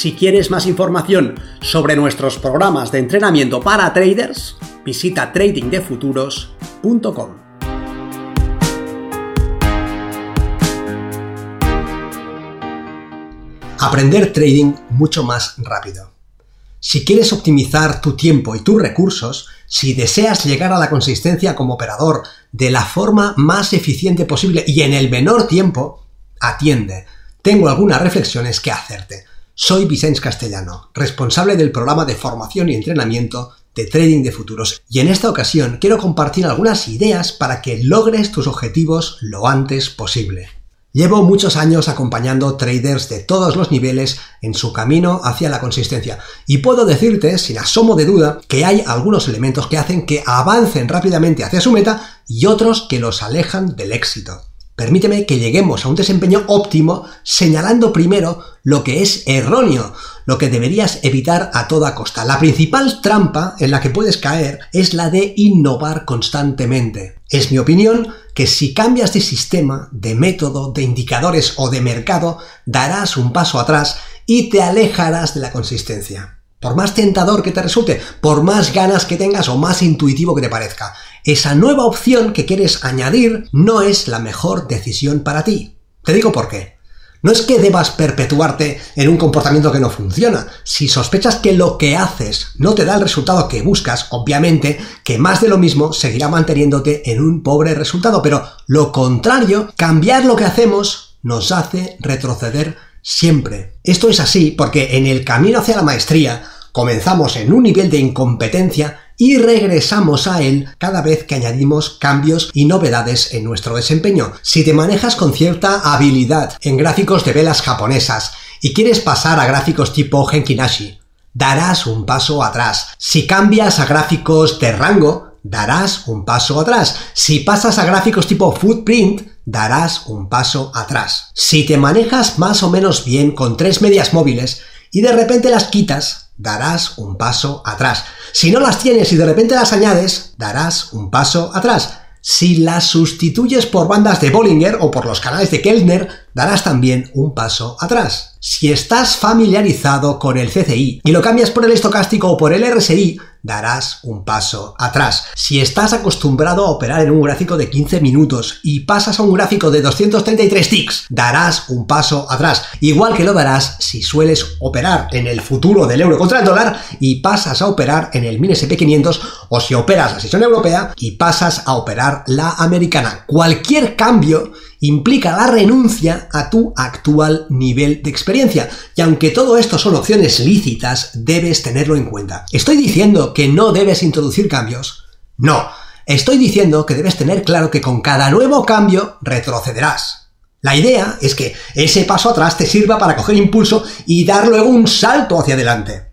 Si quieres más información sobre nuestros programas de entrenamiento para traders, visita tradingdefuturos.com. Aprender trading mucho más rápido. Si quieres optimizar tu tiempo y tus recursos, si deseas llegar a la consistencia como operador de la forma más eficiente posible y en el menor tiempo, atiende. Tengo algunas reflexiones que hacerte. Soy Vicente Castellano, responsable del programa de formación y entrenamiento de Trading de Futuros, y en esta ocasión quiero compartir algunas ideas para que logres tus objetivos lo antes posible. Llevo muchos años acompañando traders de todos los niveles en su camino hacia la consistencia y puedo decirte, sin asomo de duda, que hay algunos elementos que hacen que avancen rápidamente hacia su meta y otros que los alejan del éxito. Permíteme que lleguemos a un desempeño óptimo señalando primero lo que es erróneo, lo que deberías evitar a toda costa. La principal trampa en la que puedes caer es la de innovar constantemente. Es mi opinión que si cambias de sistema, de método, de indicadores o de mercado, darás un paso atrás y te alejarás de la consistencia. Por más tentador que te resulte, por más ganas que tengas o más intuitivo que te parezca, esa nueva opción que quieres añadir no es la mejor decisión para ti. Te digo por qué. No es que debas perpetuarte en un comportamiento que no funciona. Si sospechas que lo que haces no te da el resultado que buscas, obviamente que más de lo mismo seguirá manteniéndote en un pobre resultado. Pero lo contrario, cambiar lo que hacemos nos hace retroceder siempre. Esto es así porque en el camino hacia la maestría comenzamos en un nivel de incompetencia y regresamos a él cada vez que añadimos cambios y novedades en nuestro desempeño. Si te manejas con cierta habilidad en gráficos de velas japonesas y quieres pasar a gráficos tipo Henkinashi, darás un paso atrás. Si cambias a gráficos de rango, darás un paso atrás. Si pasas a gráficos tipo footprint, darás un paso atrás. Si te manejas más o menos bien con tres medias móviles y de repente las quitas, darás un paso atrás. Si no las tienes y de repente las añades, darás un paso atrás. Si las sustituyes por bandas de Bollinger o por los canales de Kellner, darás también un paso atrás. Si estás familiarizado con el CCI y lo cambias por el estocástico o por el RSI, darás un paso atrás. Si estás acostumbrado a operar en un gráfico de 15 minutos y pasas a un gráfico de 233 ticks, darás un paso atrás. Igual que lo darás si sueles operar en el futuro del euro contra el dólar y pasas a operar en el MINSP 500 o si operas la sesión europea y pasas a operar la americana. Cualquier cambio implica la renuncia a tu actual nivel de experiencia. Y aunque todo esto son opciones lícitas, debes tenerlo en cuenta. ¿Estoy diciendo que no debes introducir cambios? No. Estoy diciendo que debes tener claro que con cada nuevo cambio retrocederás. La idea es que ese paso atrás te sirva para coger impulso y dar luego un salto hacia adelante.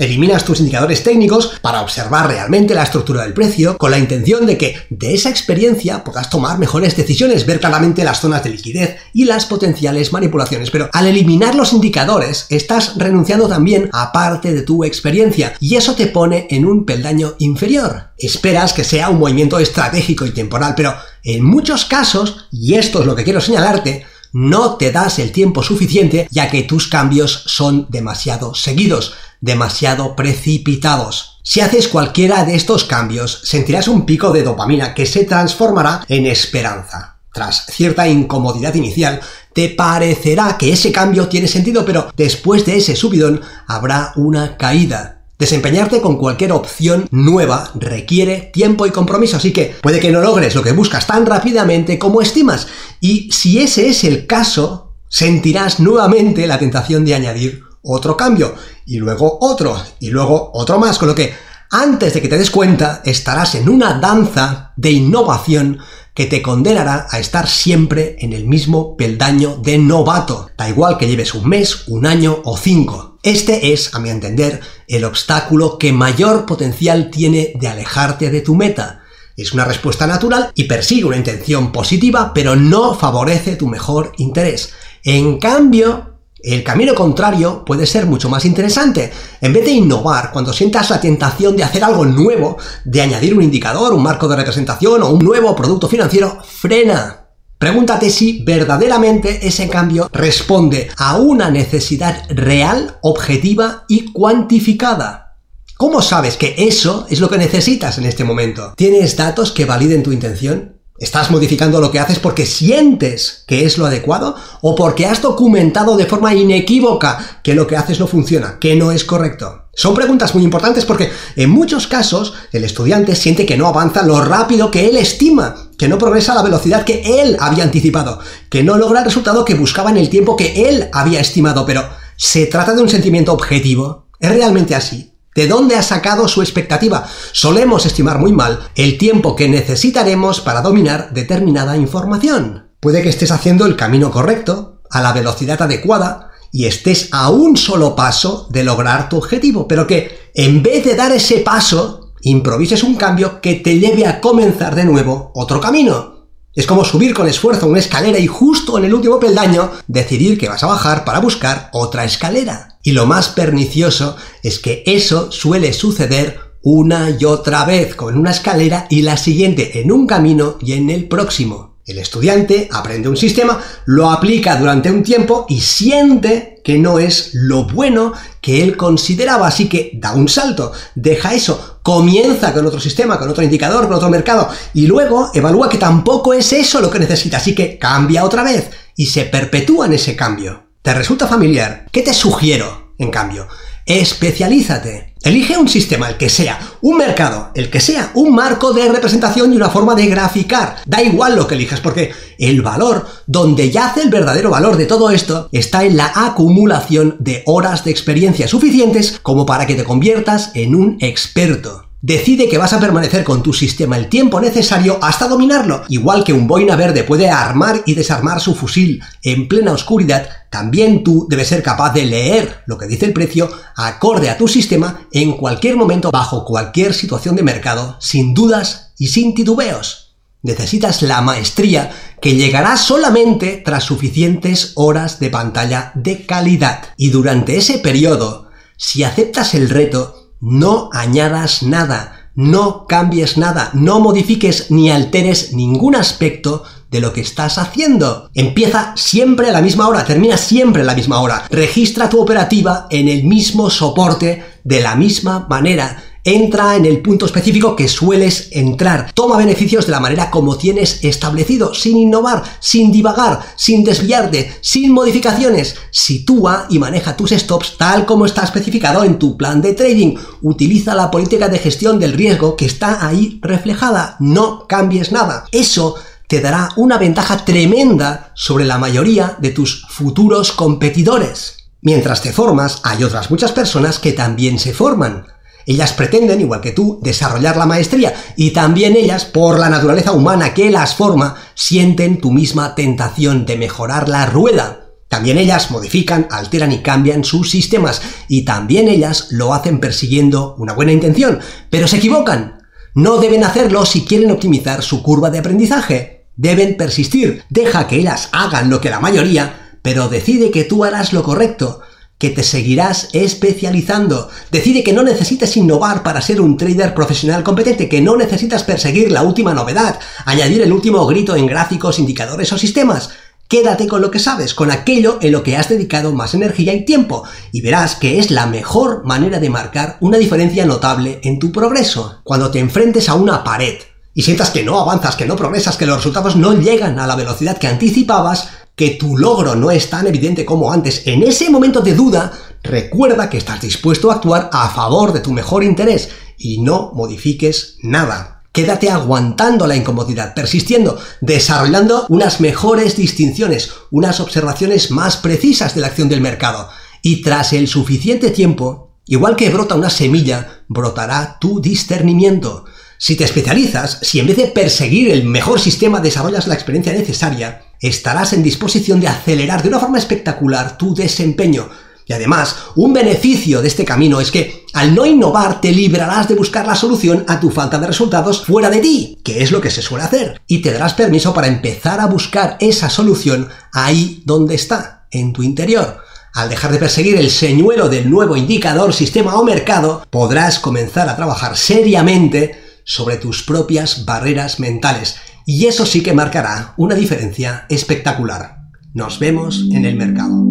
Eliminas tus indicadores técnicos para observar realmente la estructura del precio con la intención de que de esa experiencia puedas tomar mejores decisiones, ver claramente las zonas de liquidez y las potenciales manipulaciones. Pero al eliminar los indicadores estás renunciando también a parte de tu experiencia y eso te pone en un peldaño inferior. Esperas que sea un movimiento estratégico y temporal, pero en muchos casos, y esto es lo que quiero señalarte, no te das el tiempo suficiente ya que tus cambios son demasiado seguidos demasiado precipitados. Si haces cualquiera de estos cambios, sentirás un pico de dopamina que se transformará en esperanza. Tras cierta incomodidad inicial, te parecerá que ese cambio tiene sentido, pero después de ese subidón habrá una caída. Desempeñarte con cualquier opción nueva requiere tiempo y compromiso, así que puede que no logres lo que buscas tan rápidamente como estimas. Y si ese es el caso, sentirás nuevamente la tentación de añadir otro cambio, y luego otro, y luego otro más, con lo que Antes de que te des cuenta, estarás en una danza de innovación que te condenará a estar siempre en el mismo peldaño de novato. Da igual que lleves un mes, un año o cinco. Este es, a mi entender, el obstáculo que mayor potencial tiene de alejarte de tu meta. Es una respuesta natural y persigue una intención positiva, pero no favorece tu mejor interés. En cambio, el camino contrario puede ser mucho más interesante. En vez de innovar, cuando sientas la tentación de hacer algo nuevo, de añadir un indicador, un marco de representación o un nuevo producto financiero, frena. Pregúntate si verdaderamente ese cambio responde a una necesidad real, objetiva y cuantificada. ¿Cómo sabes que eso es lo que necesitas en este momento? ¿Tienes datos que validen tu intención? ¿Estás modificando lo que haces porque sientes que es lo adecuado o porque has documentado de forma inequívoca que lo que haces no funciona, que no es correcto? Son preguntas muy importantes porque en muchos casos el estudiante siente que no avanza lo rápido que él estima, que no progresa a la velocidad que él había anticipado, que no logra el resultado que buscaba en el tiempo que él había estimado, pero ¿se trata de un sentimiento objetivo? ¿Es realmente así? ¿De dónde ha sacado su expectativa? Solemos estimar muy mal el tiempo que necesitaremos para dominar determinada información. Puede que estés haciendo el camino correcto, a la velocidad adecuada, y estés a un solo paso de lograr tu objetivo, pero que en vez de dar ese paso, improvises un cambio que te lleve a comenzar de nuevo otro camino. Es como subir con esfuerzo una escalera y justo en el último peldaño decidir que vas a bajar para buscar otra escalera. Y lo más pernicioso es que eso suele suceder una y otra vez con una escalera y la siguiente en un camino y en el próximo. El estudiante aprende un sistema, lo aplica durante un tiempo y siente que no es lo bueno que él consideraba, así que da un salto, deja eso, comienza con otro sistema, con otro indicador, con otro mercado y luego evalúa que tampoco es eso lo que necesita, así que cambia otra vez y se perpetúa en ese cambio. ¿Te resulta familiar? ¿Qué te sugiero, en cambio? Especialízate. Elige un sistema, el que sea, un mercado, el que sea, un marco de representación y una forma de graficar. Da igual lo que elijas, porque el valor, donde yace el verdadero valor de todo esto, está en la acumulación de horas de experiencia suficientes como para que te conviertas en un experto. Decide que vas a permanecer con tu sistema el tiempo necesario hasta dominarlo. Igual que un boina verde puede armar y desarmar su fusil en plena oscuridad, también tú debes ser capaz de leer lo que dice el precio acorde a tu sistema en cualquier momento, bajo cualquier situación de mercado, sin dudas y sin titubeos. Necesitas la maestría que llegará solamente tras suficientes horas de pantalla de calidad. Y durante ese periodo, si aceptas el reto, no añadas nada, no cambies nada, no modifiques ni alteres ningún aspecto de lo que estás haciendo. Empieza siempre a la misma hora, termina siempre a la misma hora. Registra tu operativa en el mismo soporte de la misma manera entra en el punto específico que sueles entrar. Toma beneficios de la manera como tienes establecido, sin innovar, sin divagar, sin desviarte, sin modificaciones. Sitúa y maneja tus stops tal como está especificado en tu plan de trading. Utiliza la política de gestión del riesgo que está ahí reflejada. No cambies nada. Eso te dará una ventaja tremenda sobre la mayoría de tus futuros competidores. Mientras te formas, hay otras muchas personas que también se forman. Ellas pretenden, igual que tú, desarrollar la maestría y también ellas, por la naturaleza humana que las forma, sienten tu misma tentación de mejorar la rueda. También ellas modifican, alteran y cambian sus sistemas y también ellas lo hacen persiguiendo una buena intención, pero se equivocan. No deben hacerlo si quieren optimizar su curva de aprendizaje. Deben persistir. Deja que ellas hagan lo que la mayoría, pero decide que tú harás lo correcto que te seguirás especializando. Decide que no necesitas innovar para ser un trader profesional competente, que no necesitas perseguir la última novedad, añadir el último grito en gráficos, indicadores o sistemas. Quédate con lo que sabes, con aquello en lo que has dedicado más energía y tiempo, y verás que es la mejor manera de marcar una diferencia notable en tu progreso. Cuando te enfrentes a una pared y sientas que no avanzas, que no progresas, que los resultados no llegan a la velocidad que anticipabas, que tu logro no es tan evidente como antes, en ese momento de duda, recuerda que estás dispuesto a actuar a favor de tu mejor interés y no modifiques nada. Quédate aguantando la incomodidad, persistiendo, desarrollando unas mejores distinciones, unas observaciones más precisas de la acción del mercado. Y tras el suficiente tiempo, Igual que brota una semilla, brotará tu discernimiento. Si te especializas, si en vez de perseguir el mejor sistema desarrollas la experiencia necesaria, estarás en disposición de acelerar de una forma espectacular tu desempeño. Y además, un beneficio de este camino es que al no innovar te librarás de buscar la solución a tu falta de resultados fuera de ti, que es lo que se suele hacer, y te darás permiso para empezar a buscar esa solución ahí donde está, en tu interior. Al dejar de perseguir el señuelo del nuevo indicador, sistema o mercado, podrás comenzar a trabajar seriamente sobre tus propias barreras mentales. Y eso sí que marcará una diferencia espectacular. Nos vemos en el mercado.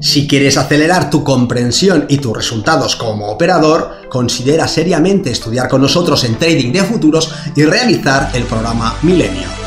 Si quieres acelerar tu comprensión y tus resultados como operador, considera seriamente estudiar con nosotros en Trading de Futuros y realizar el programa Milenio.